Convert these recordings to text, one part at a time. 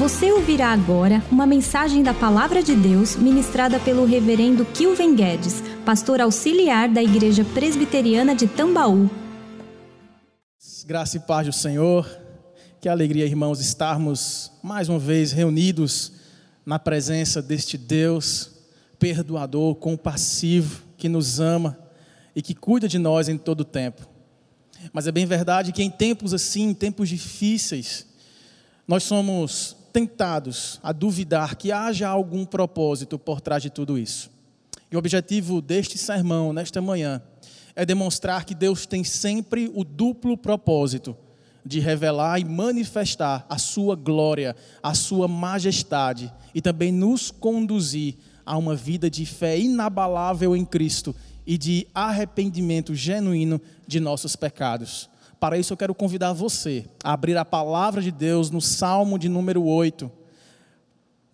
Você ouvirá agora uma mensagem da Palavra de Deus ministrada pelo Reverendo Kilven Guedes, pastor auxiliar da Igreja Presbiteriana de Tambaú. Graça e paz do Senhor. Que alegria, irmãos, estarmos mais uma vez reunidos na presença deste Deus perdoador, compassivo, que nos ama e que cuida de nós em todo o tempo. Mas é bem verdade que em tempos assim, em tempos difíceis, nós somos tentados a duvidar que haja algum propósito por trás de tudo isso. E o objetivo deste sermão, nesta manhã, é demonstrar que Deus tem sempre o duplo propósito de revelar e manifestar a sua glória, a sua majestade e também nos conduzir a uma vida de fé inabalável em Cristo e de arrependimento genuíno de nossos pecados. Para isso, eu quero convidar você a abrir a palavra de Deus no Salmo de número 8,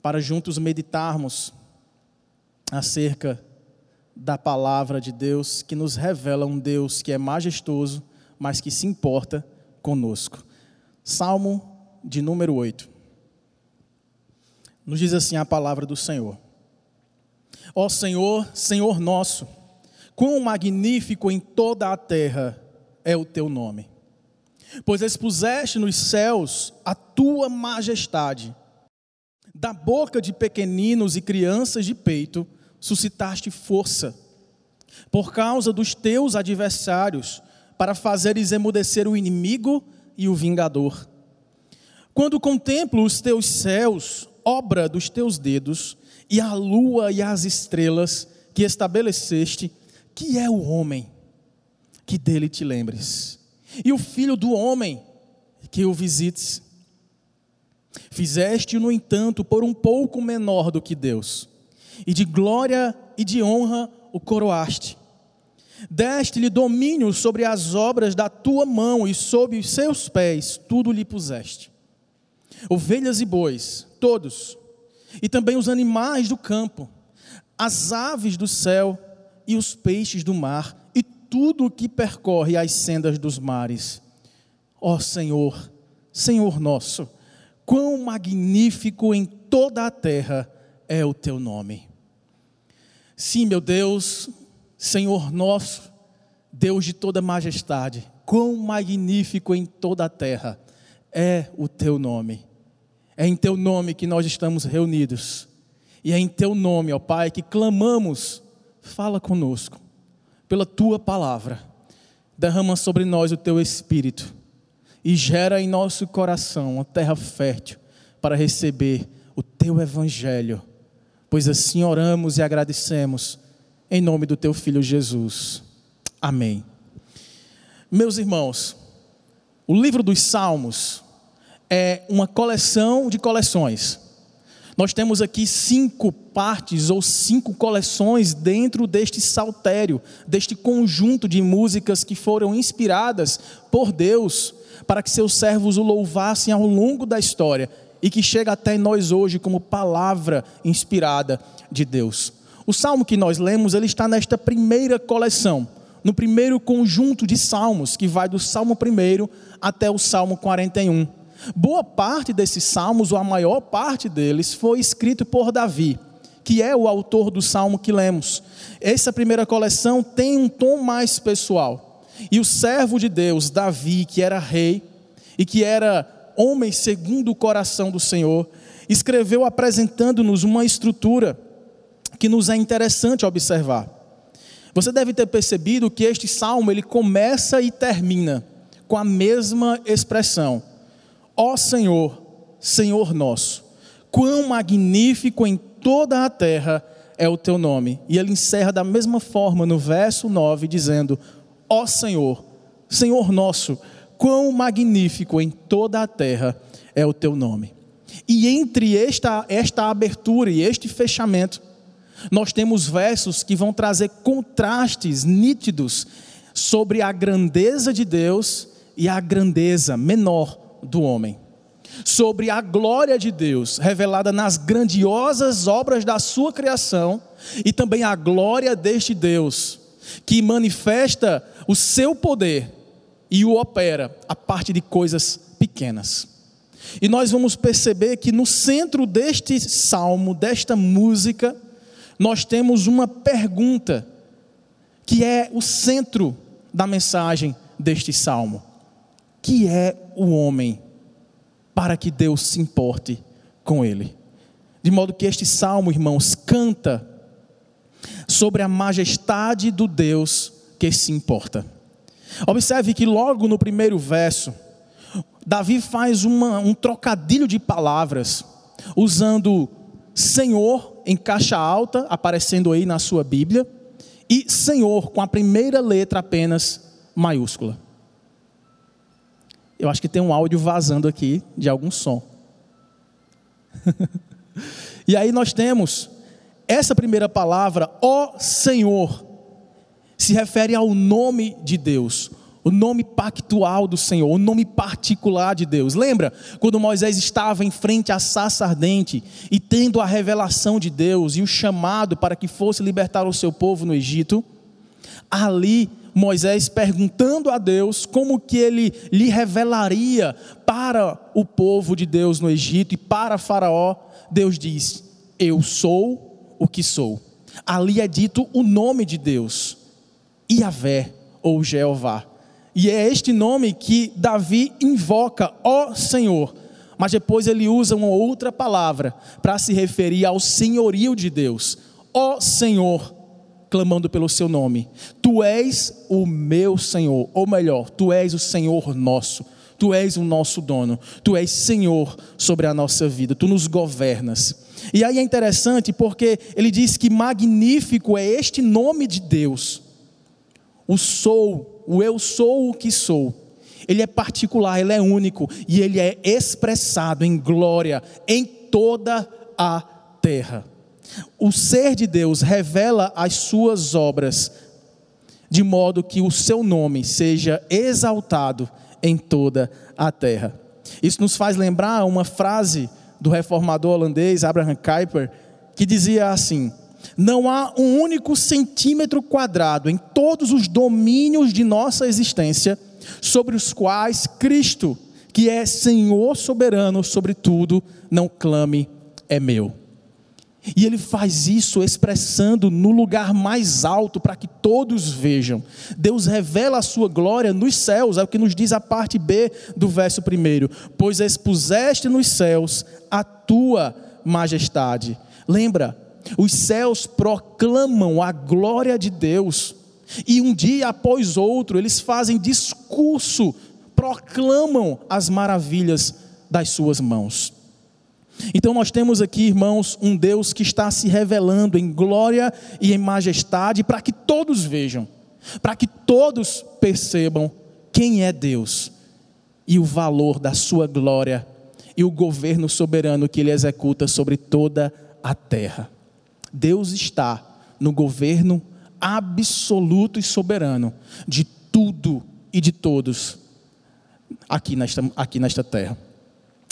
para juntos meditarmos acerca da palavra de Deus, que nos revela um Deus que é majestoso, mas que se importa conosco. Salmo de número 8. Nos diz assim a palavra do Senhor: Ó Senhor, Senhor nosso, quão magnífico em toda a terra é o teu nome pois expuseste nos céus a tua majestade. Da boca de pequeninos e crianças de peito suscitaste força, por causa dos teus adversários, para fazeres emudecer o inimigo e o vingador. Quando contemplo os teus céus, obra dos teus dedos, e a lua e as estrelas que estabeleceste, que é o homem, que dele te lembres e o filho do homem que o visites. Fizeste-o, no entanto, por um pouco menor do que Deus, e de glória e de honra o coroaste. Deste-lhe domínio sobre as obras da tua mão, e sob os seus pés tudo lhe puseste. Ovelhas e bois, todos, e também os animais do campo, as aves do céu e os peixes do mar, tudo o que percorre as sendas dos mares. Ó oh, Senhor, Senhor nosso, quão magnífico em toda a terra é o teu nome. Sim, meu Deus, Senhor nosso, Deus de toda majestade, quão magnífico em toda a terra é o teu nome. É em teu nome que nós estamos reunidos. E é em teu nome, ó Pai, que clamamos. Fala conosco pela tua palavra. Derrama sobre nós o teu espírito e gera em nosso coração uma terra fértil para receber o teu evangelho. Pois assim oramos e agradecemos em nome do teu filho Jesus. Amém. Meus irmãos, o livro dos Salmos é uma coleção de coleções. Nós temos aqui cinco partes ou cinco coleções dentro deste saltério, deste conjunto de músicas que foram inspiradas por Deus para que seus servos o louvassem ao longo da história e que chega até nós hoje como palavra inspirada de Deus. O salmo que nós lemos, ele está nesta primeira coleção, no primeiro conjunto de salmos, que vai do salmo 1 até o salmo 41. Boa parte desses salmos, ou a maior parte deles, foi escrito por Davi, que é o autor do salmo que lemos. Essa primeira coleção tem um tom mais pessoal. E o servo de Deus, Davi, que era rei e que era homem segundo o coração do Senhor, escreveu apresentando-nos uma estrutura que nos é interessante observar. Você deve ter percebido que este salmo ele começa e termina com a mesma expressão Ó Senhor, Senhor nosso, quão magnífico em toda a terra é o teu nome. E ele encerra da mesma forma no verso 9, dizendo: Ó Senhor, Senhor nosso, quão magnífico em toda a terra é o teu nome. E entre esta, esta abertura e este fechamento, nós temos versos que vão trazer contrastes nítidos sobre a grandeza de Deus e a grandeza menor do homem, sobre a glória de Deus revelada nas grandiosas obras da sua criação e também a glória deste Deus que manifesta o seu poder e o opera a parte de coisas pequenas. E nós vamos perceber que no centro deste salmo, desta música, nós temos uma pergunta, que é o centro da mensagem deste salmo: Que é o homem para que Deus se importe com ele? De modo que este salmo, irmãos, canta sobre a majestade do Deus que se importa. Observe que logo no primeiro verso, Davi faz uma, um trocadilho de palavras, usando Senhor em caixa alta, aparecendo aí na sua Bíblia, e Senhor com a primeira letra apenas maiúscula. Eu acho que tem um áudio vazando aqui de algum som. e aí nós temos essa primeira palavra, ó Senhor, se refere ao nome de Deus, o nome pactual do Senhor, o nome particular de Deus. Lembra quando Moisés estava em frente à saça ardente e tendo a revelação de Deus e o chamado para que fosse libertar o seu povo no Egito? Ali Moisés perguntando a Deus como que ele lhe revelaria para o povo de Deus no Egito e para Faraó, Deus diz: Eu sou o que sou. Ali é dito o nome de Deus, Iavé ou Jeová. E é este nome que Davi invoca, ó Senhor. Mas depois ele usa uma outra palavra para se referir ao senhorio de Deus. Ó Senhor, clamando pelo seu nome. Tu és o meu Senhor, ou melhor, tu és o Senhor nosso. Tu és o nosso dono. Tu és Senhor sobre a nossa vida. Tu nos governas. E aí é interessante porque ele diz que magnífico é este nome de Deus. O sou o eu sou o que sou, ele é particular, ele é único e ele é expressado em glória em toda a terra. O ser de Deus revela as suas obras, de modo que o seu nome seja exaltado em toda a terra. Isso nos faz lembrar uma frase do reformador holandês Abraham Kuyper, que dizia assim: não há um único centímetro quadrado em todos os domínios de nossa existência sobre os quais Cristo, que é Senhor soberano sobre tudo, não clame é meu. E ele faz isso expressando no lugar mais alto para que todos vejam. Deus revela a sua glória nos céus, é o que nos diz a parte B do verso primeiro. Pois expuseste nos céus a tua majestade. Lembra, os céus proclamam a glória de Deus, e um dia após outro eles fazem discurso, proclamam as maravilhas das suas mãos. Então nós temos aqui, irmãos, um Deus que está se revelando em glória e em majestade para que todos vejam, para que todos percebam quem é Deus e o valor da sua glória e o governo soberano que ele executa sobre toda a terra. Deus está no governo absoluto e soberano de tudo e de todos aqui nesta, aqui nesta terra.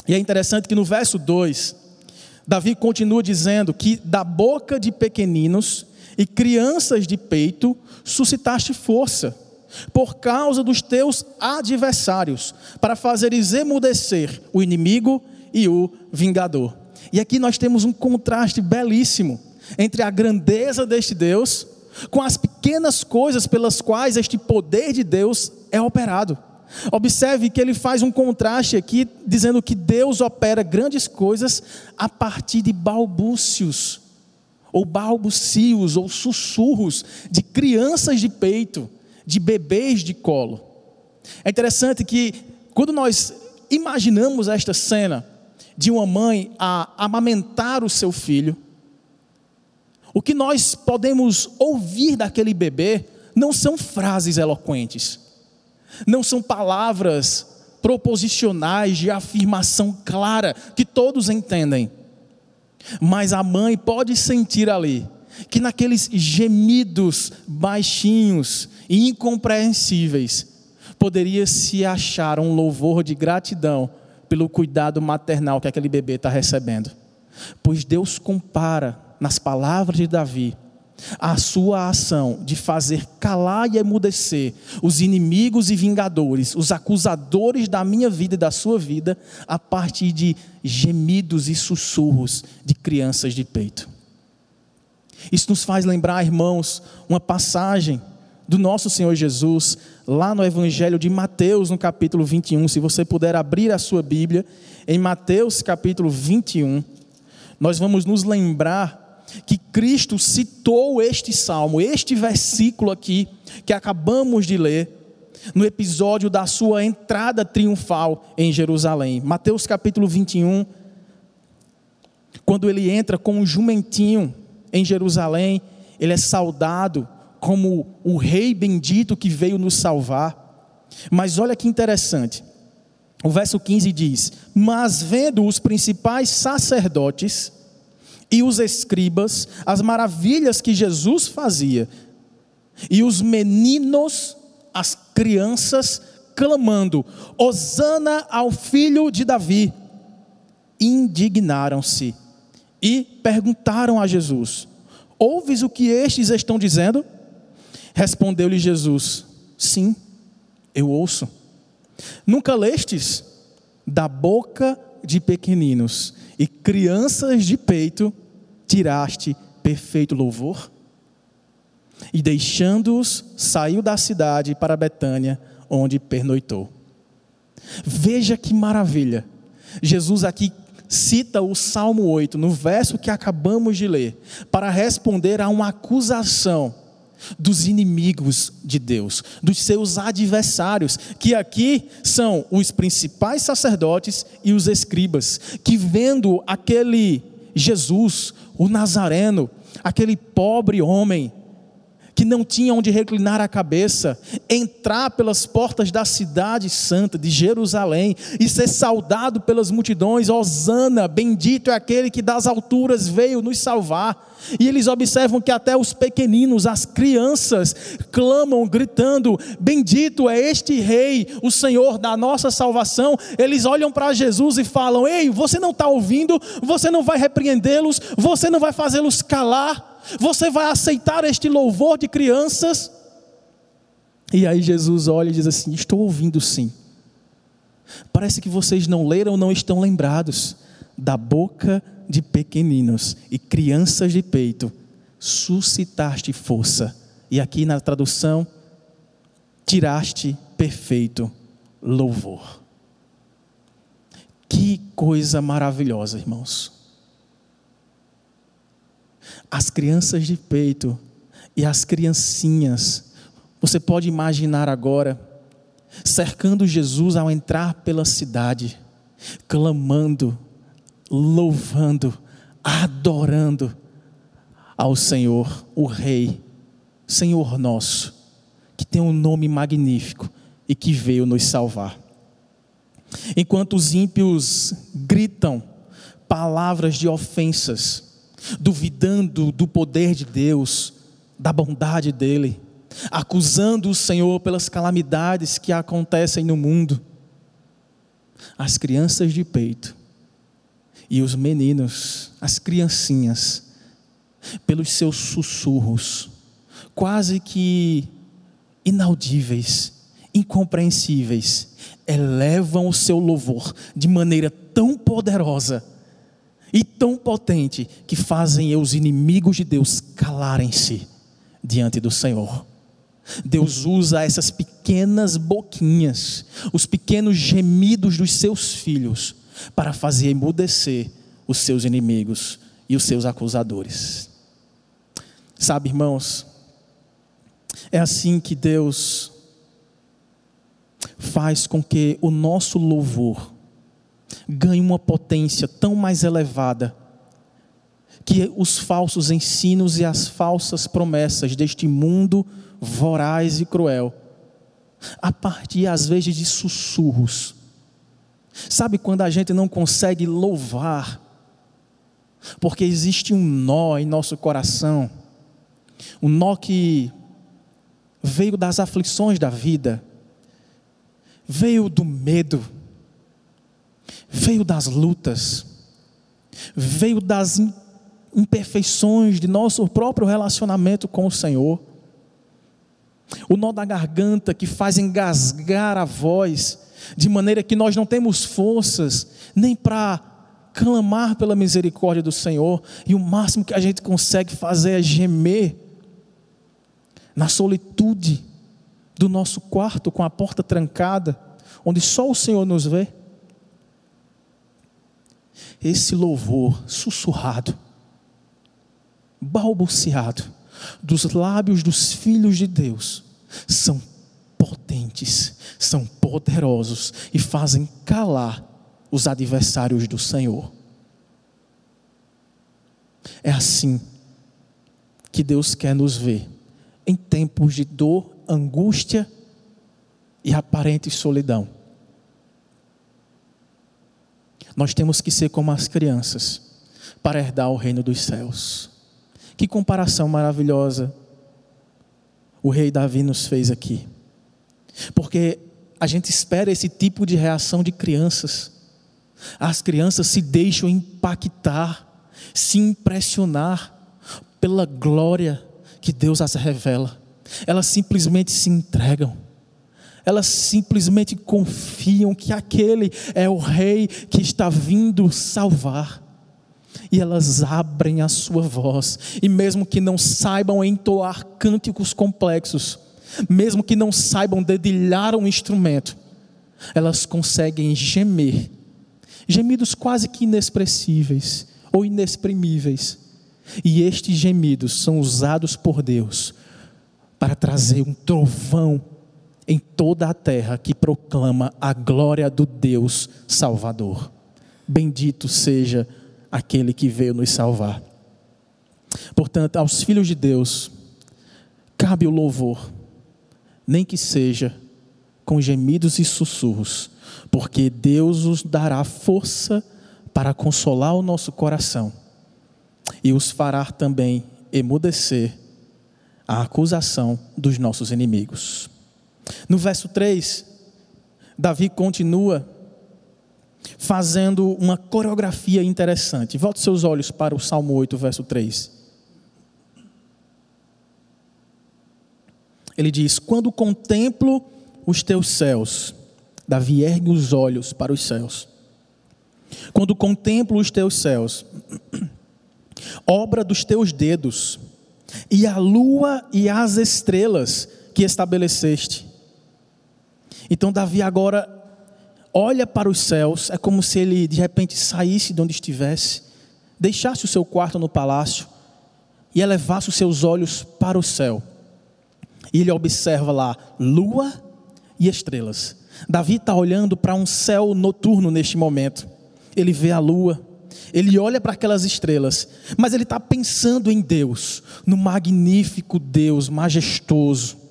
E é interessante que no verso 2, Davi continua dizendo que da boca de pequeninos e crianças de peito suscitaste força, por causa dos teus adversários, para fazeres emudecer o inimigo e o vingador. E aqui nós temos um contraste belíssimo entre a grandeza deste Deus com as pequenas coisas pelas quais este poder de Deus é operado. Observe que ele faz um contraste aqui, dizendo que Deus opera grandes coisas a partir de balbúcios, ou balbucios, ou sussurros de crianças de peito, de bebês de colo. É interessante que, quando nós imaginamos esta cena de uma mãe a amamentar o seu filho, o que nós podemos ouvir daquele bebê não são frases eloquentes, não são palavras proposicionais de afirmação clara que todos entendem. Mas a mãe pode sentir ali que naqueles gemidos baixinhos e incompreensíveis poderia se achar um louvor de gratidão pelo cuidado maternal que aquele bebê está recebendo. Pois Deus compara nas palavras de Davi, a sua ação de fazer calar e emudecer os inimigos e vingadores, os acusadores da minha vida e da sua vida, a partir de gemidos e sussurros de crianças de peito. Isso nos faz lembrar, irmãos, uma passagem do nosso Senhor Jesus, lá no Evangelho de Mateus, no capítulo 21. Se você puder abrir a sua Bíblia, em Mateus, capítulo 21, nós vamos nos lembrar que Cristo citou este salmo, este versículo aqui, que acabamos de ler, no episódio da sua entrada triunfal em Jerusalém. Mateus capítulo 21, quando ele entra com um jumentinho em Jerusalém, ele é saudado como o rei bendito que veio nos salvar. Mas olha que interessante. O verso 15 diz: Mas vendo os principais sacerdotes e os escribas as maravilhas que Jesus fazia, e os meninos, as crianças, clamando: Hosana ao filho de Davi, indignaram-se e perguntaram a Jesus: Ouves o que estes estão dizendo? Respondeu-lhe Jesus: Sim, eu ouço. Nunca lestes da boca de pequeninos e crianças de peito tiraste perfeito louvor? E deixando-os, saiu da cidade para Betânia, onde pernoitou. Veja que maravilha. Jesus aqui cita o Salmo 8, no verso que acabamos de ler, para responder a uma acusação dos inimigos de Deus, dos seus adversários, que aqui são os principais sacerdotes e os escribas, que vendo aquele Jesus, o Nazareno, aquele pobre homem, que não tinha onde reclinar a cabeça, entrar pelas portas da cidade santa de Jerusalém e ser saudado pelas multidões, Osana, bendito é aquele que das alturas veio nos salvar. E eles observam que até os pequeninos, as crianças, clamam, gritando: Bendito é este Rei, o Senhor da nossa salvação. Eles olham para Jesus e falam: Ei, você não está ouvindo, você não vai repreendê-los, você não vai fazê-los calar. Você vai aceitar este louvor de crianças? E aí Jesus olha e diz assim: Estou ouvindo sim. Parece que vocês não leram, não estão lembrados. Da boca de pequeninos e crianças de peito, suscitaste força. E aqui na tradução, tiraste perfeito louvor. Que coisa maravilhosa, irmãos as crianças de peito e as criancinhas. Você pode imaginar agora, cercando Jesus ao entrar pela cidade, clamando, louvando, adorando ao Senhor, o Rei, Senhor nosso, que tem um nome magnífico e que veio nos salvar. Enquanto os ímpios gritam palavras de ofensas, duvidando do poder de Deus, da bondade dEle, acusando o Senhor pelas calamidades que acontecem no mundo. As crianças de peito e os meninos, as criancinhas, pelos seus sussurros, quase que inaudíveis, incompreensíveis, elevam o seu louvor de maneira tão poderosa e tão potente que fazem os inimigos de Deus calarem-se diante do Senhor. Deus usa essas pequenas boquinhas, os pequenos gemidos dos seus filhos, para fazer emudecer os seus inimigos e os seus acusadores. Sabe, irmãos, é assim que Deus faz com que o nosso louvor ganha uma potência tão mais elevada que os falsos ensinos e as falsas promessas deste mundo voraz e cruel, a partir às vezes de sussurros. Sabe quando a gente não consegue louvar, porque existe um nó em nosso coração, um nó que veio das aflições da vida, veio do medo, veio das lutas, veio das imperfeições de nosso próprio relacionamento com o Senhor. O nó da garganta que faz engasgar a voz, de maneira que nós não temos forças nem para clamar pela misericórdia do Senhor, e o máximo que a gente consegue fazer é gemer na solitude do nosso quarto com a porta trancada, onde só o Senhor nos vê. Esse louvor sussurrado, balbuciado, dos lábios dos filhos de Deus, são potentes, são poderosos e fazem calar os adversários do Senhor. É assim que Deus quer nos ver em tempos de dor, angústia e aparente solidão. Nós temos que ser como as crianças para herdar o reino dos céus. Que comparação maravilhosa o rei Davi nos fez aqui. Porque a gente espera esse tipo de reação de crianças. As crianças se deixam impactar, se impressionar pela glória que Deus as revela. Elas simplesmente se entregam. Elas simplesmente confiam que aquele é o rei que está vindo salvar. E elas abrem a sua voz, e mesmo que não saibam entoar cânticos complexos, mesmo que não saibam dedilhar um instrumento, elas conseguem gemer, gemidos quase que inexpressíveis ou inexprimíveis, e estes gemidos são usados por Deus para trazer um trovão em toda a terra que proclama a glória do Deus Salvador. Bendito seja aquele que veio nos salvar. Portanto, aos filhos de Deus, cabe o louvor, nem que seja com gemidos e sussurros, porque Deus os dará força para consolar o nosso coração e os fará também emudecer a acusação dos nossos inimigos. No verso 3, Davi continua fazendo uma coreografia interessante. Volte seus olhos para o Salmo 8, verso 3. Ele diz: Quando contemplo os teus céus, Davi ergue os olhos para os céus. Quando contemplo os teus céus, obra dos teus dedos, e a lua e as estrelas que estabeleceste. Então, Davi agora olha para os céus, é como se ele de repente saísse de onde estivesse, deixasse o seu quarto no palácio e elevasse os seus olhos para o céu. E ele observa lá lua e estrelas. Davi está olhando para um céu noturno neste momento. Ele vê a lua, ele olha para aquelas estrelas, mas ele está pensando em Deus, no magnífico Deus, majestoso.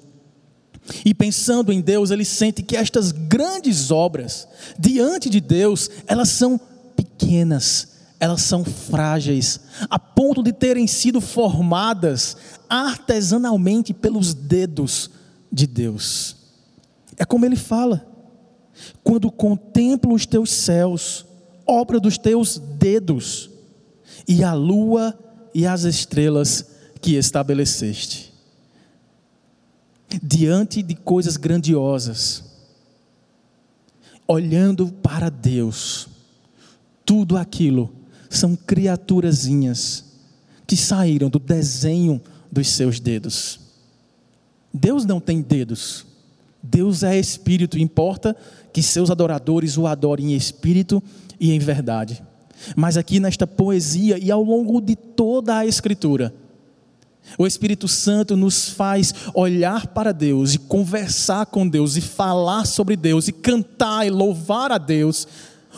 E pensando em Deus, ele sente que estas grandes obras, diante de Deus, elas são pequenas, elas são frágeis, a ponto de terem sido formadas artesanalmente pelos dedos de Deus. É como ele fala: quando contemplo os teus céus, obra dos teus dedos, e a lua e as estrelas que estabeleceste. Diante de coisas grandiosas, olhando para Deus, tudo aquilo são criaturazinhas que saíram do desenho dos seus dedos. Deus não tem dedos. Deus é espírito, importa que seus adoradores o adorem em espírito e em verdade. Mas aqui nesta poesia e ao longo de toda a Escritura, o Espírito Santo nos faz olhar para Deus e conversar com Deus e falar sobre Deus e cantar e louvar a Deus,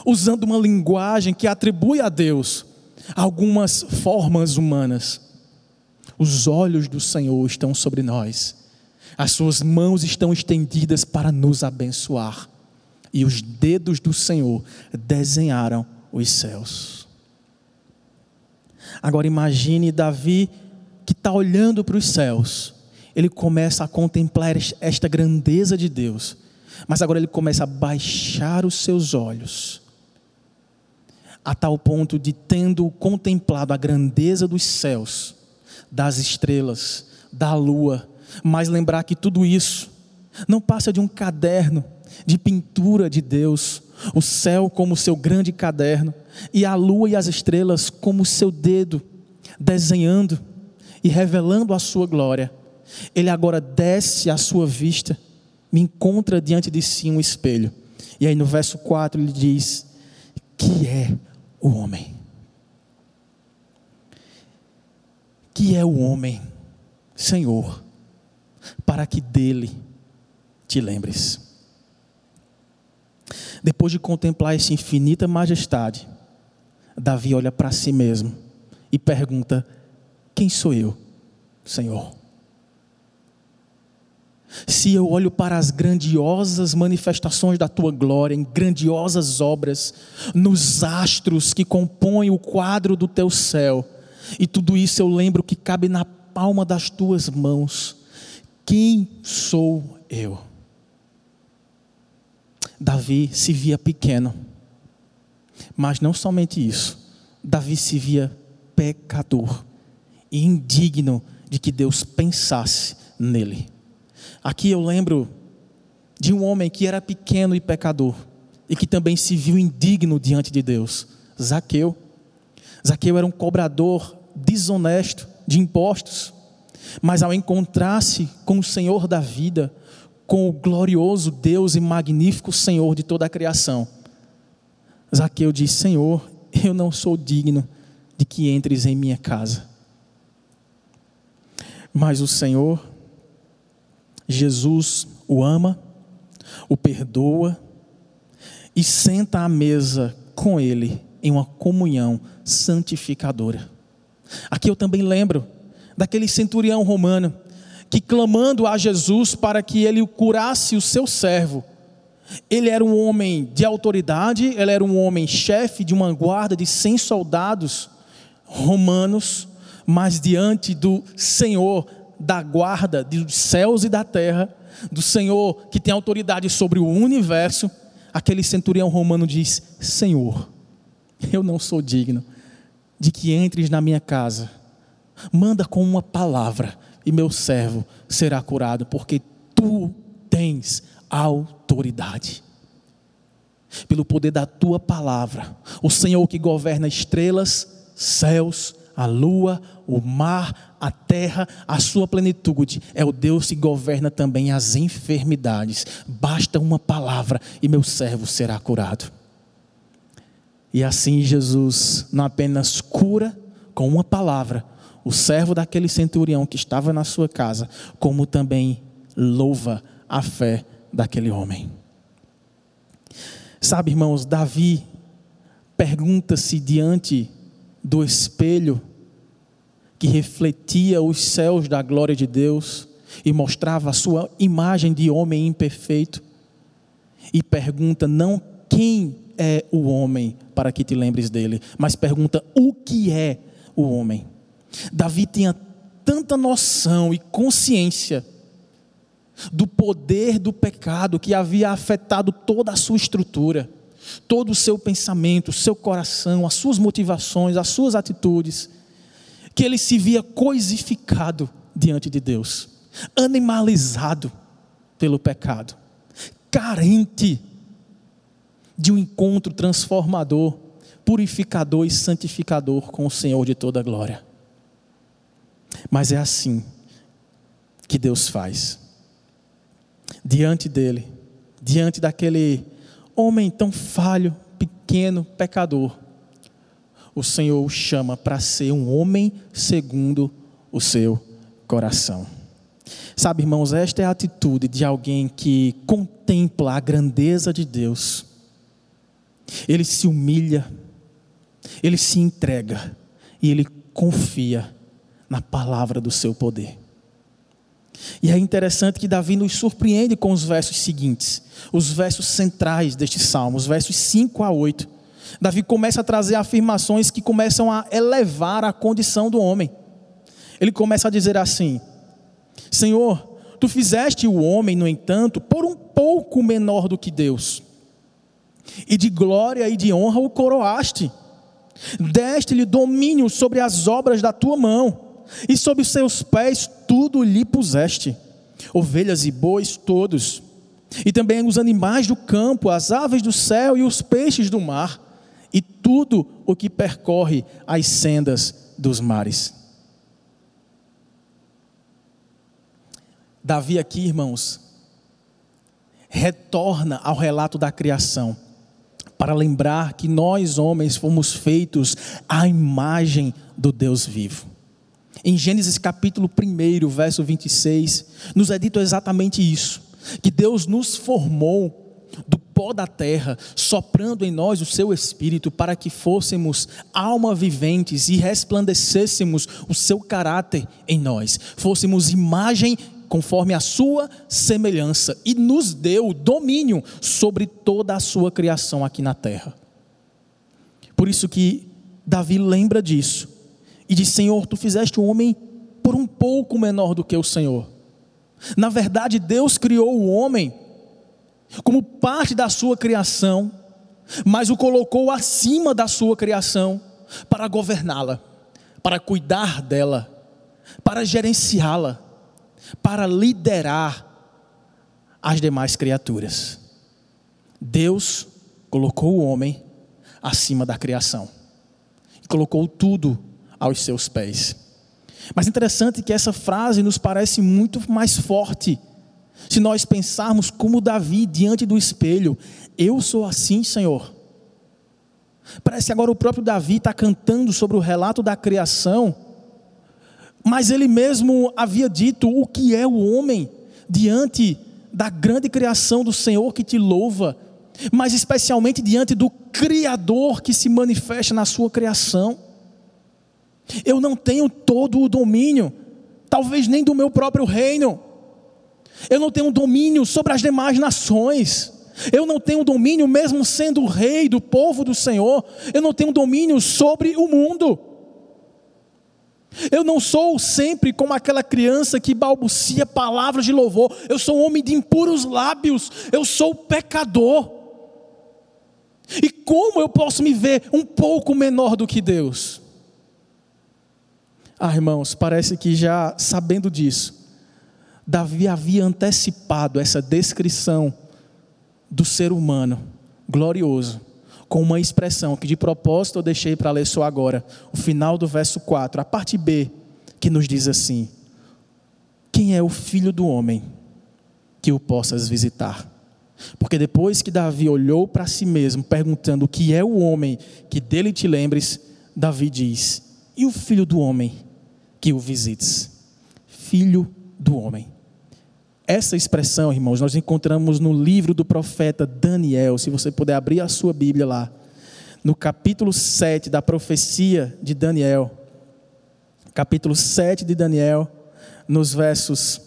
usando uma linguagem que atribui a Deus algumas formas humanas. Os olhos do Senhor estão sobre nós, as suas mãos estão estendidas para nos abençoar e os dedos do Senhor desenharam os céus. Agora imagine Davi que está olhando para os céus, ele começa a contemplar esta grandeza de Deus, mas agora ele começa a baixar os seus olhos, a tal ponto de, tendo contemplado a grandeza dos céus, das estrelas, da lua, mas lembrar que tudo isso não passa de um caderno de pintura de Deus, o céu como seu grande caderno, e a lua e as estrelas como seu dedo, desenhando e revelando a sua glória. Ele agora desce à sua vista, me encontra diante de si um espelho. E aí no verso 4 ele diz: Que é o homem? Que é o homem, Senhor, para que dele te lembres. Depois de contemplar essa infinita majestade, Davi olha para si mesmo e pergunta: Quem sou eu, Senhor? Se eu olho para as grandiosas manifestações da tua glória, em grandiosas obras, nos astros que compõem o quadro do teu céu, e tudo isso eu lembro que cabe na palma das tuas mãos, quem sou eu? Davi se via pequeno, mas não somente isso, Davi se via pecador e indigno de que Deus pensasse nele. Aqui eu lembro de um homem que era pequeno e pecador e que também se viu indigno diante de Deus, Zaqueu. Zaqueu era um cobrador desonesto de impostos, mas ao encontrar-se com o Senhor da vida, com o glorioso Deus e magnífico Senhor de toda a criação. Zaqueu diz: Senhor, eu não sou digno de que entres em minha casa. Mas o Senhor, Jesus, o ama, o perdoa e senta à mesa com ele em uma comunhão santificadora. Aqui eu também lembro daquele centurião romano que clamando a Jesus para que ele curasse o seu servo. Ele era um homem de autoridade, ele era um homem chefe de uma guarda de 100 soldados romanos, mas diante do Senhor da guarda dos céus e da terra, do Senhor que tem autoridade sobre o universo, aquele centurião romano diz: Senhor, eu não sou digno de que entres na minha casa, manda com uma palavra e meu servo será curado, porque tu tens autoridade. Pelo poder da tua palavra, o Senhor que governa estrelas, céus, a lua, o mar, a terra, a sua plenitude, é o Deus que governa também as enfermidades. Basta uma palavra e meu servo será curado. E assim Jesus não apenas cura com uma palavra, o servo daquele centurião que estava na sua casa, como também louva a fé daquele homem. Sabe, irmãos, Davi pergunta-se diante do espelho que refletia os céus da glória de Deus e mostrava a sua imagem de homem imperfeito, e pergunta não quem é o homem para que te lembres dele, mas pergunta o que é o homem. Davi tinha tanta noção e consciência do poder do pecado que havia afetado toda a sua estrutura, todo o seu pensamento, seu coração, as suas motivações, as suas atitudes, que ele se via coisificado diante de Deus, animalizado pelo pecado, carente de um encontro transformador, purificador e santificador com o Senhor de toda a glória. Mas é assim que Deus faz. Diante dele, diante daquele homem tão falho, pequeno, pecador, o Senhor o chama para ser um homem segundo o seu coração. Sabe, irmãos, esta é a atitude de alguém que contempla a grandeza de Deus. Ele se humilha, ele se entrega e ele confia na palavra do seu poder. E é interessante que Davi nos surpreende com os versos seguintes, os versos centrais deste salmo, os versos 5 a 8. Davi começa a trazer afirmações que começam a elevar a condição do homem. Ele começa a dizer assim: Senhor, tu fizeste o homem, no entanto, por um pouco menor do que Deus, e de glória e de honra o coroaste, Deste-lhe domínio sobre as obras da tua mão, e sob os seus pés tudo lhe puseste: ovelhas e bois todos, e também os animais do campo, as aves do céu e os peixes do mar, tudo o que percorre as sendas dos mares. Davi aqui, irmãos, retorna ao relato da criação para lembrar que nós, homens, fomos feitos à imagem do Deus vivo. Em Gênesis capítulo 1, verso 26, nos é dito exatamente isso: que Deus nos formou do pó da terra, soprando em nós o seu espírito para que fôssemos alma viventes e resplandecêssemos o seu caráter em nós, fôssemos imagem conforme a sua semelhança, e nos deu domínio sobre toda a sua criação aqui na terra. Por isso que Davi lembra disso e diz: Senhor, tu fizeste o homem por um pouco menor do que o Senhor. Na verdade, Deus criou o homem como parte da sua criação, mas o colocou acima da sua criação para governá-la, para cuidar dela, para gerenciá-la para liderar as demais criaturas. Deus colocou o homem acima da criação e colocou tudo aos seus pés. Mas interessante que essa frase nos parece muito mais forte se nós pensarmos como Davi diante do espelho: Eu sou assim, Senhor. Parece que agora o próprio Davi está cantando sobre o relato da criação mas ele mesmo havia dito o que é o homem diante da grande criação do Senhor que te louva, mas especialmente diante do Criador que se manifesta na sua criação. Eu não tenho todo o domínio, talvez nem do meu próprio reino. Eu não tenho domínio sobre as demais nações. Eu não tenho domínio, mesmo sendo o rei do povo do Senhor. Eu não tenho domínio sobre o mundo. Eu não sou sempre como aquela criança que balbucia palavras de louvor. Eu sou um homem de impuros lábios. Eu sou pecador. E como eu posso me ver um pouco menor do que Deus? Ah, irmãos, parece que já sabendo disso, Davi havia antecipado essa descrição do ser humano glorioso com uma expressão que de propósito eu deixei para ler só agora, o final do verso 4, a parte B, que nos diz assim: Quem é o filho do homem que o possas visitar? Porque depois que Davi olhou para si mesmo, perguntando o que é o homem que dele te lembres, Davi diz: E o filho do homem que o visites? Filho do homem. Essa expressão, irmãos, nós encontramos no livro do profeta Daniel. Se você puder abrir a sua Bíblia lá, no capítulo 7 da profecia de Daniel. Capítulo 7 de Daniel, nos versos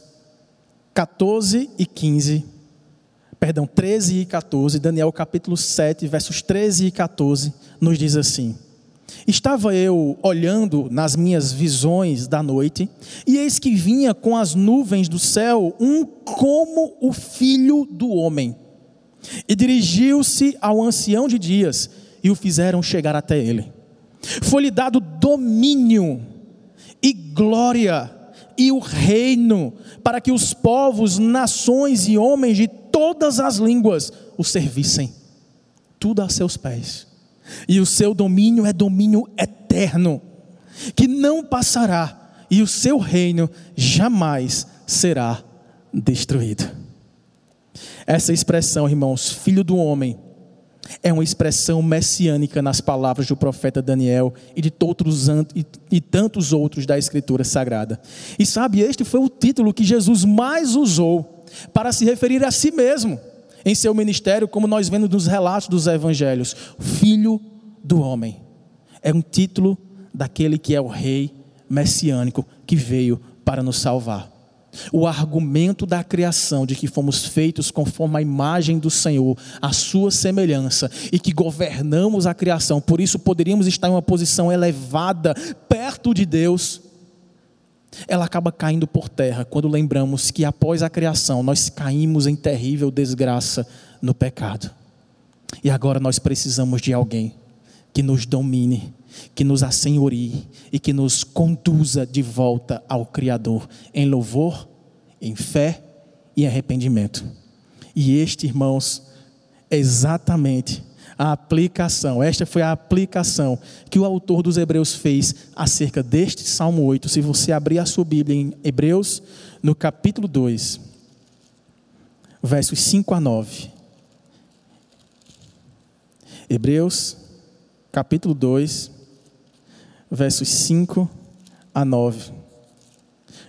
14 e 15. Perdão, 13 e 14. Daniel, capítulo 7, versos 13 e 14, nos diz assim. Estava eu olhando nas minhas visões da noite, e eis que vinha com as nuvens do céu um como o filho do homem. E dirigiu-se ao ancião de dias, e o fizeram chegar até ele. Foi-lhe dado domínio e glória e o reino, para que os povos, nações e homens de todas as línguas o servissem. Tudo a seus pés e o seu domínio é domínio eterno, que não passará, e o seu reino jamais será destruído. Essa expressão, irmãos, filho do homem, é uma expressão messiânica nas palavras do profeta Daniel e de todos, e tantos outros da Escritura Sagrada. E sabe, este foi o título que Jesus mais usou para se referir a si mesmo em seu ministério, como nós vemos nos relatos dos evangelhos. Filho do homem. É um título daquele que é o rei messiânico que veio para nos salvar. O argumento da criação de que fomos feitos conforme a imagem do Senhor, a sua semelhança e que governamos a criação, por isso poderíamos estar em uma posição elevada perto de Deus. Ela acaba caindo por terra quando lembramos que após a criação nós caímos em terrível desgraça no pecado. E agora nós precisamos de alguém que nos domine que nos assenhorie e que nos conduza de volta ao Criador em louvor, em fé e arrependimento. E este, irmãos, é exatamente a aplicação, esta foi a aplicação que o autor dos Hebreus fez acerca deste Salmo 8. Se você abrir a sua Bíblia em Hebreus, no capítulo 2, versos 5 a 9. Hebreus, capítulo 2, versos 5 a 9.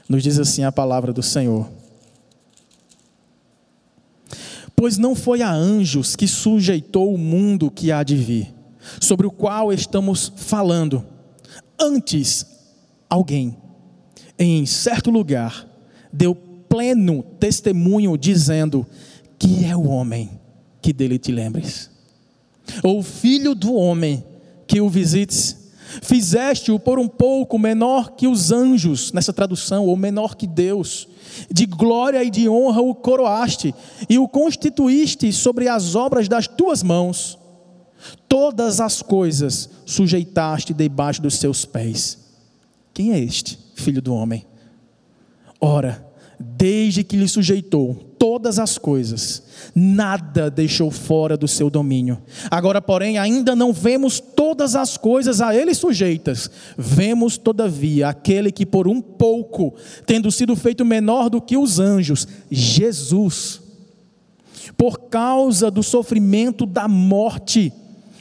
Nos diz assim a palavra do Senhor. Pois não foi a anjos que sujeitou o mundo que há de vir, sobre o qual estamos falando. Antes, alguém, em certo lugar, deu pleno testemunho, dizendo: Que é o homem que dele te lembres, ou filho do homem que o visites. Fizeste-o por um pouco menor que os anjos, nessa tradução, ou menor que Deus de glória e de honra o coroaste, e o constituíste sobre as obras das tuas mãos. Todas as coisas sujeitaste debaixo dos seus pés. Quem é este, filho do homem? Ora, desde que lhe sujeitou todas as coisas, nada deixou fora do seu domínio. Agora, porém, ainda não vemos todas as coisas a ele sujeitas. Vemos, todavia, aquele que por um pouco, tendo sido feito menor do que os anjos, Jesus, por causa do sofrimento da morte,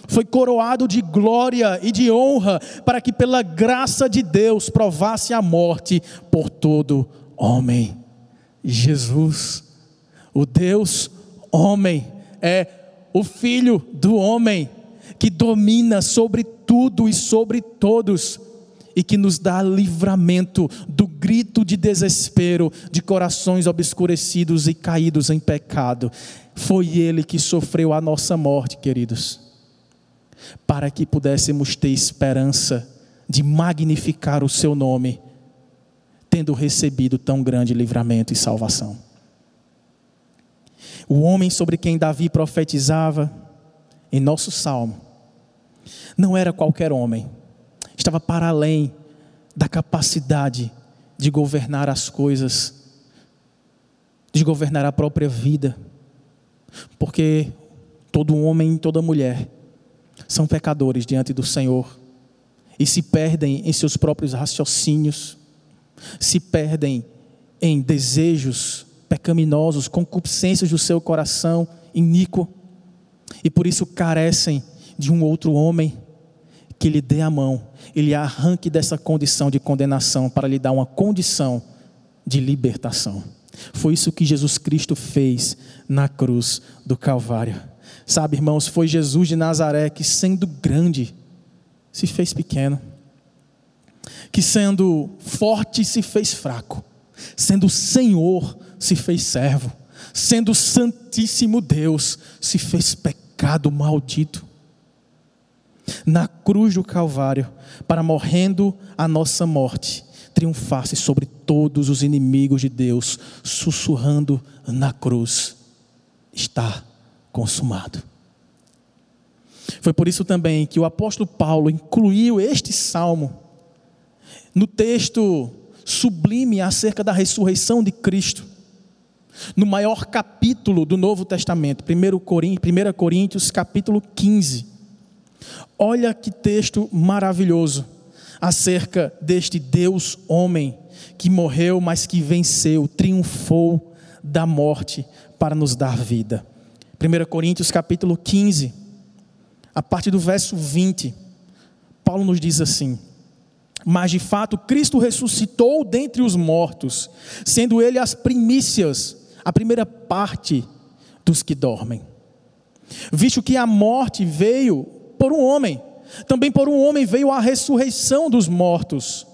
foi coroado de glória e de honra, para que pela graça de Deus provasse a morte por todo homem. Jesus, o Deus homem, é o Filho do homem, que domina sobre tudo e sobre todos, e que nos dá livramento do grito de desespero de corações obscurecidos e caídos em pecado. Foi Ele que sofreu a nossa morte, queridos, para que pudéssemos ter esperança de magnificar o Seu nome tendo recebido tão grande livramento e salvação. O homem sobre quem Davi profetizava em nosso salmo não era qualquer homem, estava para além da capacidade de governar as coisas, de governar a própria vida, porque todo homem e toda mulher são pecadores diante do Senhor e se perdem em seus próprios raciocínios, se perdem em desejos pecaminosos, concupiscências do seu coração iníquo, e por isso carecem de um outro homem que lhe dê a mão, ele arranque dessa condição de condenação para lhe dar uma condição de libertação. Foi isso que Jesus Cristo fez na cruz do Calvário. Sabe, irmãos, foi Jesus de Nazaré que, sendo grande, se fez pequeno que sendo forte se fez fraco, sendo Senhor se fez servo, sendo Santíssimo Deus se fez pecado maldito. Na cruz do Calvário, para morrendo a nossa morte, triunfasse sobre todos os inimigos de Deus, sussurrando na cruz: está consumado. Foi por isso também que o apóstolo Paulo incluiu este salmo no texto sublime acerca da ressurreição de Cristo, no maior capítulo do Novo Testamento, 1 Coríntios, 1 Coríntios capítulo 15. Olha que texto maravilhoso acerca deste Deus homem que morreu, mas que venceu, triunfou da morte para nos dar vida. 1 Coríntios capítulo 15, a partir do verso 20, Paulo nos diz assim: mas de fato, Cristo ressuscitou dentre os mortos, sendo ele as primícias, a primeira parte dos que dormem. Visto que a morte veio por um homem, também por um homem veio a ressurreição dos mortos.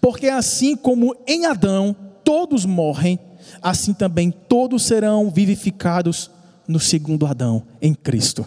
Porque assim como em Adão todos morrem, assim também todos serão vivificados no segundo Adão, em Cristo.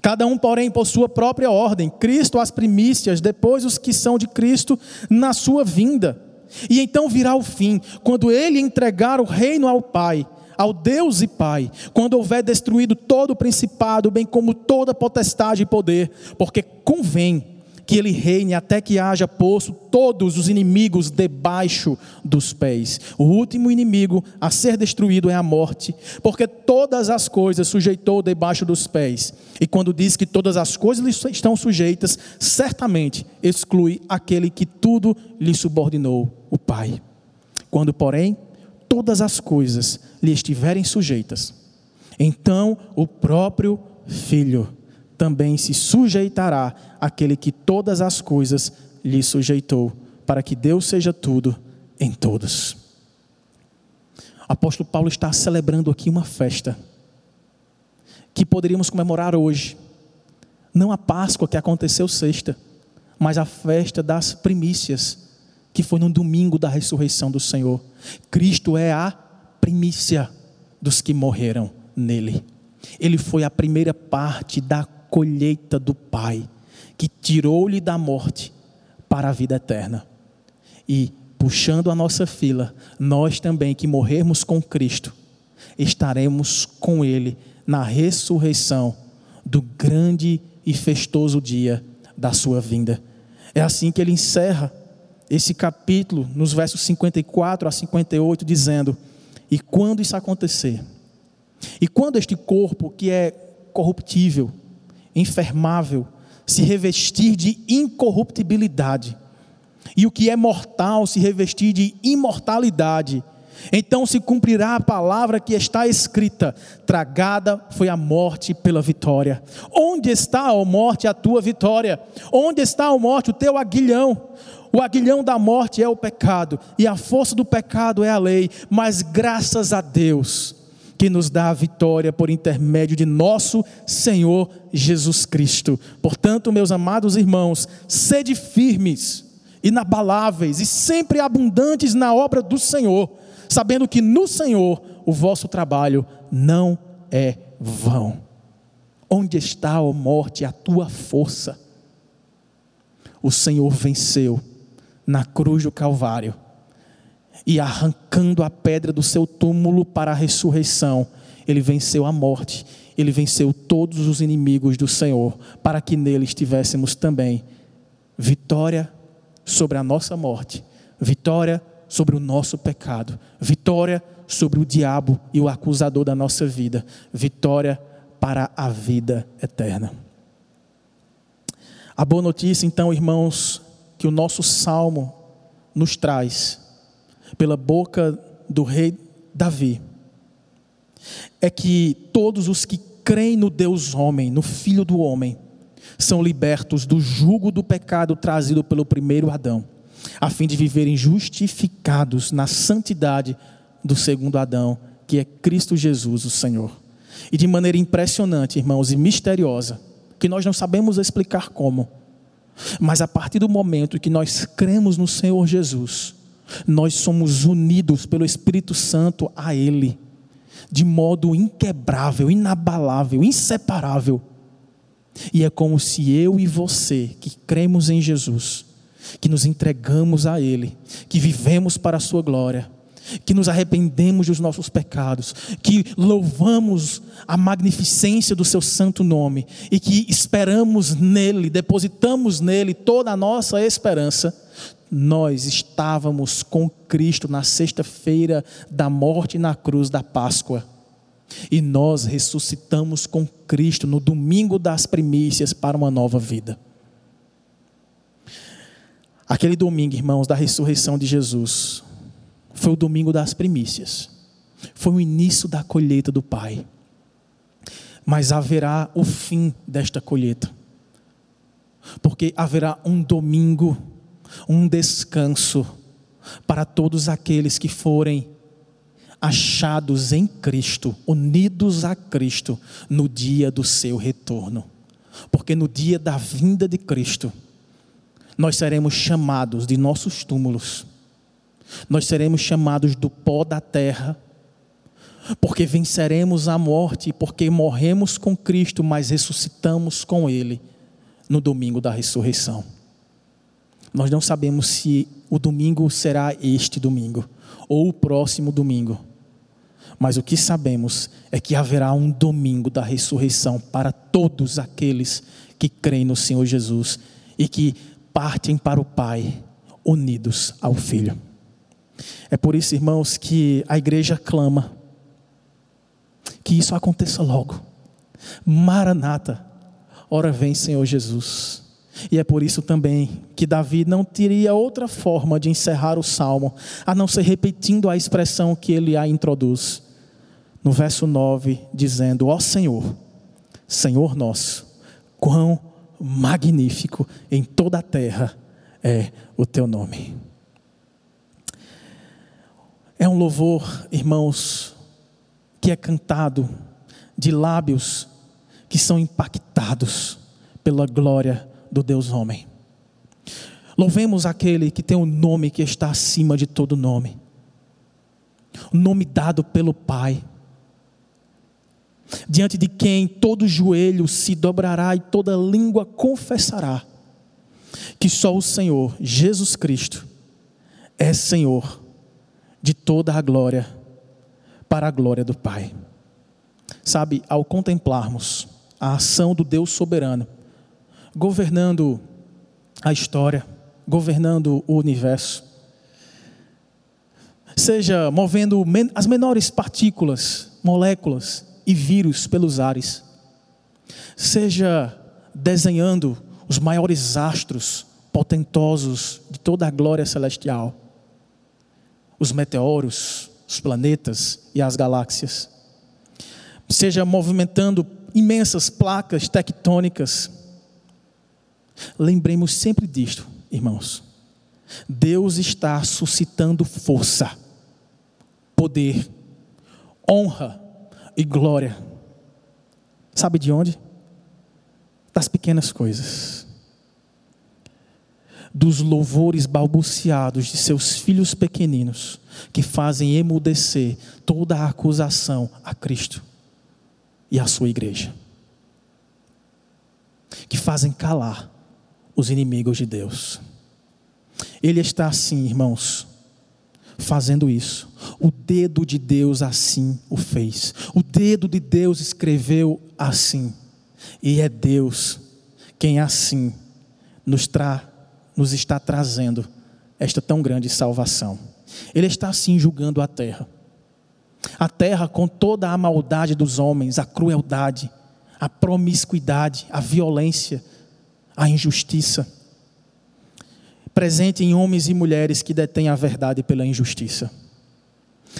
Cada um, porém, por sua própria ordem. Cristo as primícias, depois os que são de Cristo na sua vinda. E então virá o fim, quando ele entregar o reino ao Pai, ao Deus e Pai, quando houver destruído todo o principado, bem como toda potestade e poder, porque convém que ele reine até que haja posto todos os inimigos debaixo dos pés. O último inimigo a ser destruído é a morte, porque todas as coisas sujeitou debaixo dos pés. E quando diz que todas as coisas lhe estão sujeitas, certamente exclui aquele que tudo lhe subordinou, o Pai. Quando, porém, todas as coisas lhe estiverem sujeitas, então o próprio Filho também se sujeitará àquele que todas as coisas lhe sujeitou, para que Deus seja tudo em todos. O apóstolo Paulo está celebrando aqui uma festa que poderíamos comemorar hoje. Não a Páscoa que aconteceu sexta, mas a festa das primícias, que foi no domingo da ressurreição do Senhor. Cristo é a primícia dos que morreram nele. Ele foi a primeira parte da colheita do Pai, que tirou-lhe da morte para a vida eterna. E, puxando a nossa fila, nós também que morrermos com Cristo, estaremos com Ele na ressurreição do grande e festoso dia da sua vinda. É assim que ele encerra esse capítulo, nos versos 54 a 58, dizendo: E quando isso acontecer, e quando este corpo que é corruptível, enfermável, se revestir de incorruptibilidade, e o que é mortal se revestir de imortalidade. Então se cumprirá a palavra que está escrita: tragada foi a morte pela vitória. Onde está, ó morte, a tua vitória? Onde está, ó morte, o teu aguilhão? O aguilhão da morte é o pecado, e a força do pecado é a lei, mas graças a Deus que nos dá a vitória por intermédio de nosso Senhor Jesus Cristo. Portanto, meus amados irmãos, sede firmes, inabaláveis e sempre abundantes na obra do Senhor, sabendo que no Senhor o vosso trabalho não é vão. Onde está, ó morte, a tua força? O Senhor venceu na cruz do Calvário e arrancando a pedra do seu túmulo para a ressurreição, ele venceu a morte, ele venceu todos os inimigos do Senhor, para que nele estivéssemos também vitória sobre a nossa morte, vitória sobre o nosso pecado, vitória sobre o diabo e o acusador da nossa vida, vitória para a vida eterna. A boa notícia, então, irmãos, que o nosso salmo nos traz pela boca do rei Davi, é que todos os que creem no Deus homem, no Filho do homem, são libertos do jugo do pecado trazido pelo primeiro Adão, a fim de viverem justificados na santidade do segundo Adão, que é Cristo Jesus, o Senhor. E de maneira impressionante, irmãos, e misteriosa, que nós não sabemos explicar como, mas a partir do momento que nós cremos no Senhor Jesus, nós somos unidos pelo Espírito Santo a Ele, de modo inquebrável, inabalável, inseparável. E é como se eu e você, que cremos em Jesus, que nos entregamos a Ele, que vivemos para a Sua glória, que nos arrependemos dos nossos pecados, que louvamos a magnificência do Seu santo nome e que esperamos nele, depositamos nele toda a nossa esperança nós estávamos com Cristo na sexta-feira da morte na cruz da Páscoa. E nós ressuscitamos com Cristo no domingo das primícias para uma nova vida. Aquele domingo, irmãos, da ressurreição de Jesus, foi o domingo das primícias. Foi o início da colheita do Pai. Mas haverá o fim desta colheita. Porque haverá um domingo um descanso para todos aqueles que forem achados em Cristo, unidos a Cristo no dia do seu retorno. Porque no dia da vinda de Cristo, nós seremos chamados de nossos túmulos, nós seremos chamados do pó da terra, porque venceremos a morte, porque morremos com Cristo, mas ressuscitamos com Ele no domingo da ressurreição. Nós não sabemos se o domingo será este domingo ou o próximo domingo. Mas o que sabemos é que haverá um domingo da ressurreição para todos aqueles que creem no Senhor Jesus e que partem para o Pai, unidos ao Filho. É por isso, irmãos, que a igreja clama que isso aconteça logo. Maranata, ora vem, Senhor Jesus. E é por isso também que Davi não teria outra forma de encerrar o salmo, a não ser repetindo a expressão que ele a introduz. No verso 9, dizendo: Ó Senhor, Senhor nosso, quão magnífico em toda a terra é o teu nome. É um louvor, irmãos, que é cantado de lábios que são impactados pela glória do Deus homem. Louvemos aquele que tem o um nome que está acima de todo nome. O nome dado pelo Pai. Diante de quem todo joelho se dobrará e toda língua confessará que só o Senhor, Jesus Cristo, é Senhor de toda a glória para a glória do Pai. Sabe, ao contemplarmos a ação do Deus soberano, governando a história, governando o universo, seja movendo as menores partículas, moléculas e vírus pelos ares, seja desenhando os maiores astros potentosos de toda a glória celestial, os meteoros, os planetas e as galáxias, seja movimentando imensas placas tectônicas. Lembremos sempre disto, irmãos. Deus está suscitando força, poder, honra e glória. Sabe de onde? Das pequenas coisas. Dos louvores balbuciados de seus filhos pequeninos, que fazem emudecer toda a acusação a Cristo e a sua igreja. Que fazem calar os inimigos de Deus. Ele está assim, irmãos, fazendo isso. O dedo de Deus assim o fez. O dedo de Deus escreveu assim. E é Deus quem assim nos, tra nos está trazendo esta tão grande salvação. Ele está assim julgando a terra. A terra com toda a maldade dos homens, a crueldade, a promiscuidade, a violência, a injustiça. Presente em homens e mulheres que detêm a verdade pela injustiça.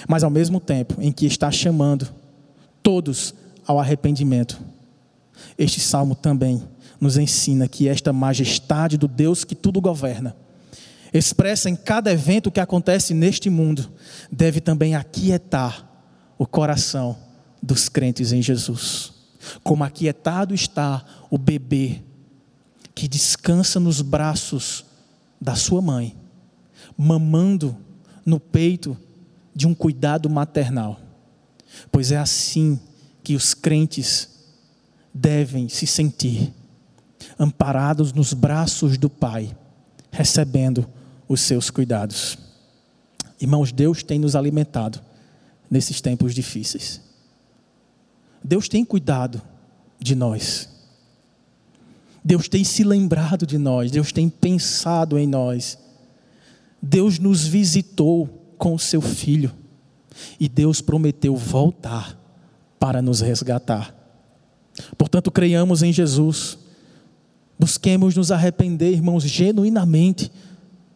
Mas ao mesmo tempo em que está chamando todos ao arrependimento. Este salmo também nos ensina que esta majestade do Deus que tudo governa expressa em cada evento que acontece neste mundo, deve também aquietar o coração dos crentes em Jesus. Como aquietado está o bebê que descansa nos braços da sua mãe, mamando no peito de um cuidado maternal. Pois é assim que os crentes devem se sentir, amparados nos braços do Pai, recebendo os seus cuidados. Irmãos, Deus tem nos alimentado nesses tempos difíceis. Deus tem cuidado de nós. Deus tem se lembrado de nós, Deus tem pensado em nós. Deus nos visitou com o seu filho e Deus prometeu voltar para nos resgatar. Portanto, creiamos em Jesus. Busquemos nos arrepender, irmãos, genuinamente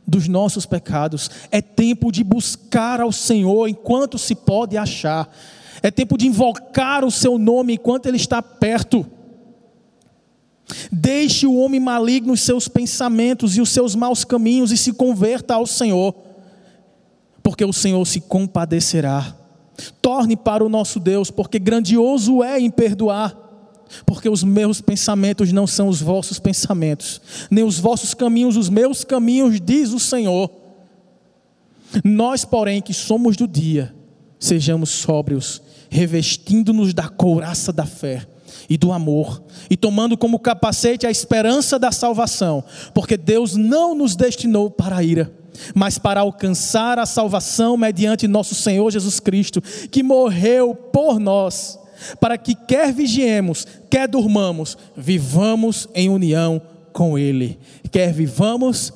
dos nossos pecados. É tempo de buscar ao Senhor enquanto se pode achar. É tempo de invocar o seu nome enquanto ele está perto. Deixe o homem maligno os seus pensamentos e os seus maus caminhos e se converta ao Senhor, porque o Senhor se compadecerá. Torne para o nosso Deus, porque grandioso é em perdoar porque os meus pensamentos não são os vossos pensamentos, nem os vossos caminhos os meus caminhos, diz o Senhor. Nós, porém, que somos do dia, sejamos sóbrios, revestindo-nos da couraça da fé e do amor, e tomando como capacete a esperança da salvação, porque Deus não nos destinou para a ira, mas para alcançar a salvação mediante nosso Senhor Jesus Cristo, que morreu por nós para que quer vigiemos, quer durmamos, vivamos em união com Ele. Quer vivamos,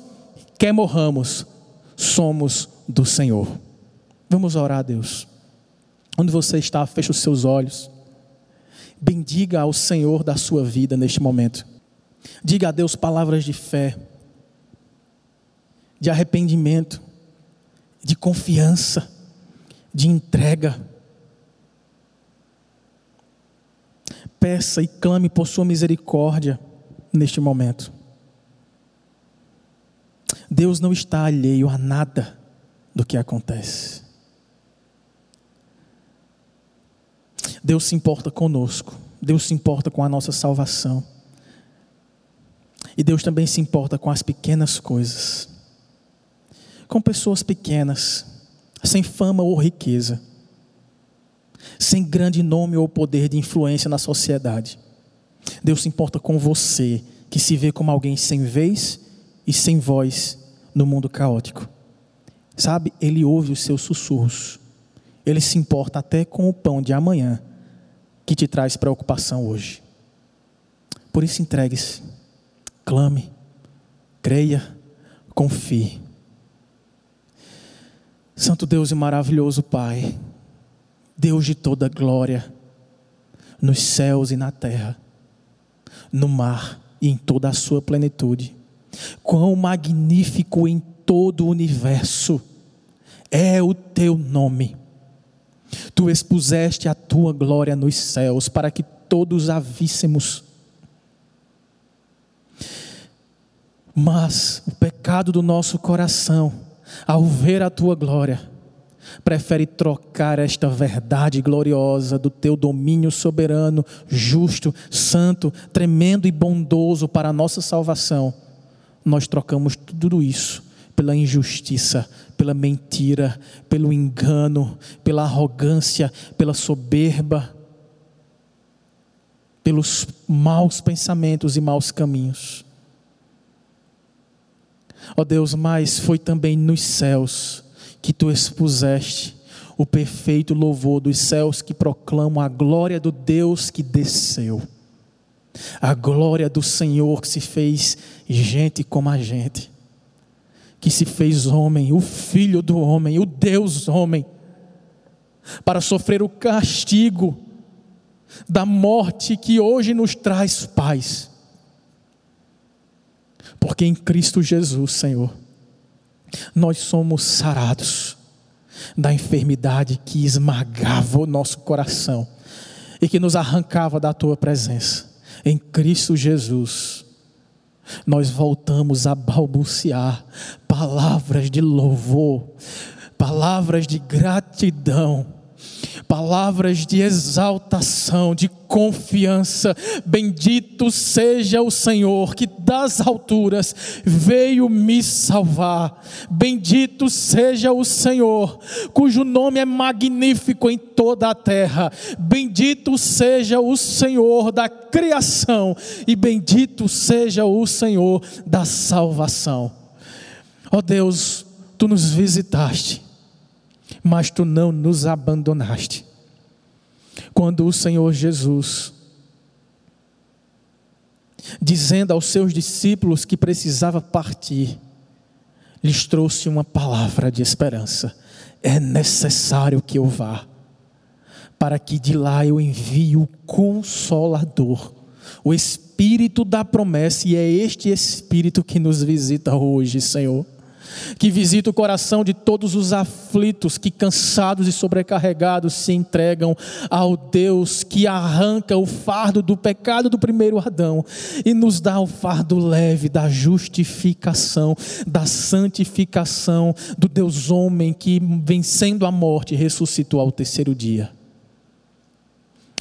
quer morramos, somos do Senhor. Vamos orar a Deus. Onde você está, feche os seus olhos. Bendiga ao Senhor da sua vida neste momento. Diga a Deus palavras de fé, de arrependimento, de confiança, de entrega. Peça e clame por sua misericórdia neste momento. Deus não está alheio a nada do que acontece. Deus se importa conosco. Deus se importa com a nossa salvação. E Deus também se importa com as pequenas coisas. Com pessoas pequenas, sem fama ou riqueza, sem grande nome ou poder de influência na sociedade. Deus se importa com você, que se vê como alguém sem vez e sem voz no mundo caótico. Sabe, Ele ouve os seus sussurros. Ele se importa até com o pão de amanhã que te traz preocupação hoje. Por isso, entregue-se, clame, creia, confie. Santo Deus e maravilhoso Pai, Deus de toda glória, nos céus e na terra, no mar e em toda a sua plenitude. Quão magnífico em todo o universo é o teu nome Tu expuseste a tua glória nos céus para que todos a víssemos. Mas o pecado do nosso coração, ao ver a tua glória, prefere trocar esta verdade gloriosa do teu domínio soberano, justo, santo, tremendo e bondoso para a nossa salvação. Nós trocamos tudo isso pela injustiça, pela mentira, pelo engano, pela arrogância, pela soberba, pelos maus pensamentos e maus caminhos. Ó oh Deus, mas foi também nos céus que tu expuseste o perfeito louvor dos céus que proclamam a glória do Deus que desceu, a glória do Senhor que se fez gente como a gente que se fez homem, o Filho do homem, o Deus homem, para sofrer o castigo da morte que hoje nos traz paz. Porque em Cristo Jesus, Senhor, nós somos sarados da enfermidade que esmagava o nosso coração e que nos arrancava da tua presença. Em Cristo Jesus, nós voltamos a balbuciar palavras de louvor, palavras de gratidão palavras de exaltação, de confiança. Bendito seja o Senhor que das alturas veio me salvar. Bendito seja o Senhor, cujo nome é magnífico em toda a terra. Bendito seja o Senhor da criação e bendito seja o Senhor da salvação. Ó oh Deus, tu nos visitaste mas tu não nos abandonaste. Quando o Senhor Jesus, dizendo aos seus discípulos que precisava partir, lhes trouxe uma palavra de esperança: é necessário que eu vá, para que de lá eu envie o Consolador, o Espírito da promessa, e é este Espírito que nos visita hoje, Senhor que visita o coração de todos os aflitos que, cansados e sobrecarregados, se entregam ao Deus que arranca o fardo do pecado do primeiro Adão e nos dá o fardo leve da justificação, da santificação do Deus homem que, vencendo a morte, ressuscitou ao terceiro dia.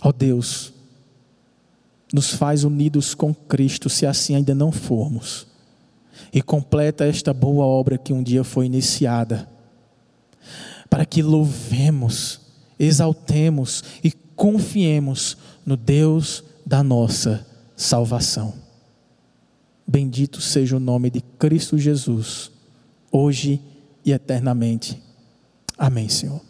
Ó oh Deus, nos faz unidos com Cristo, se assim ainda não formos e completa esta boa obra que um dia foi iniciada, para que louvemos, exaltemos e confiemos no Deus da nossa salvação. Bendito seja o nome de Cristo Jesus, hoje e eternamente. Amém, Senhor.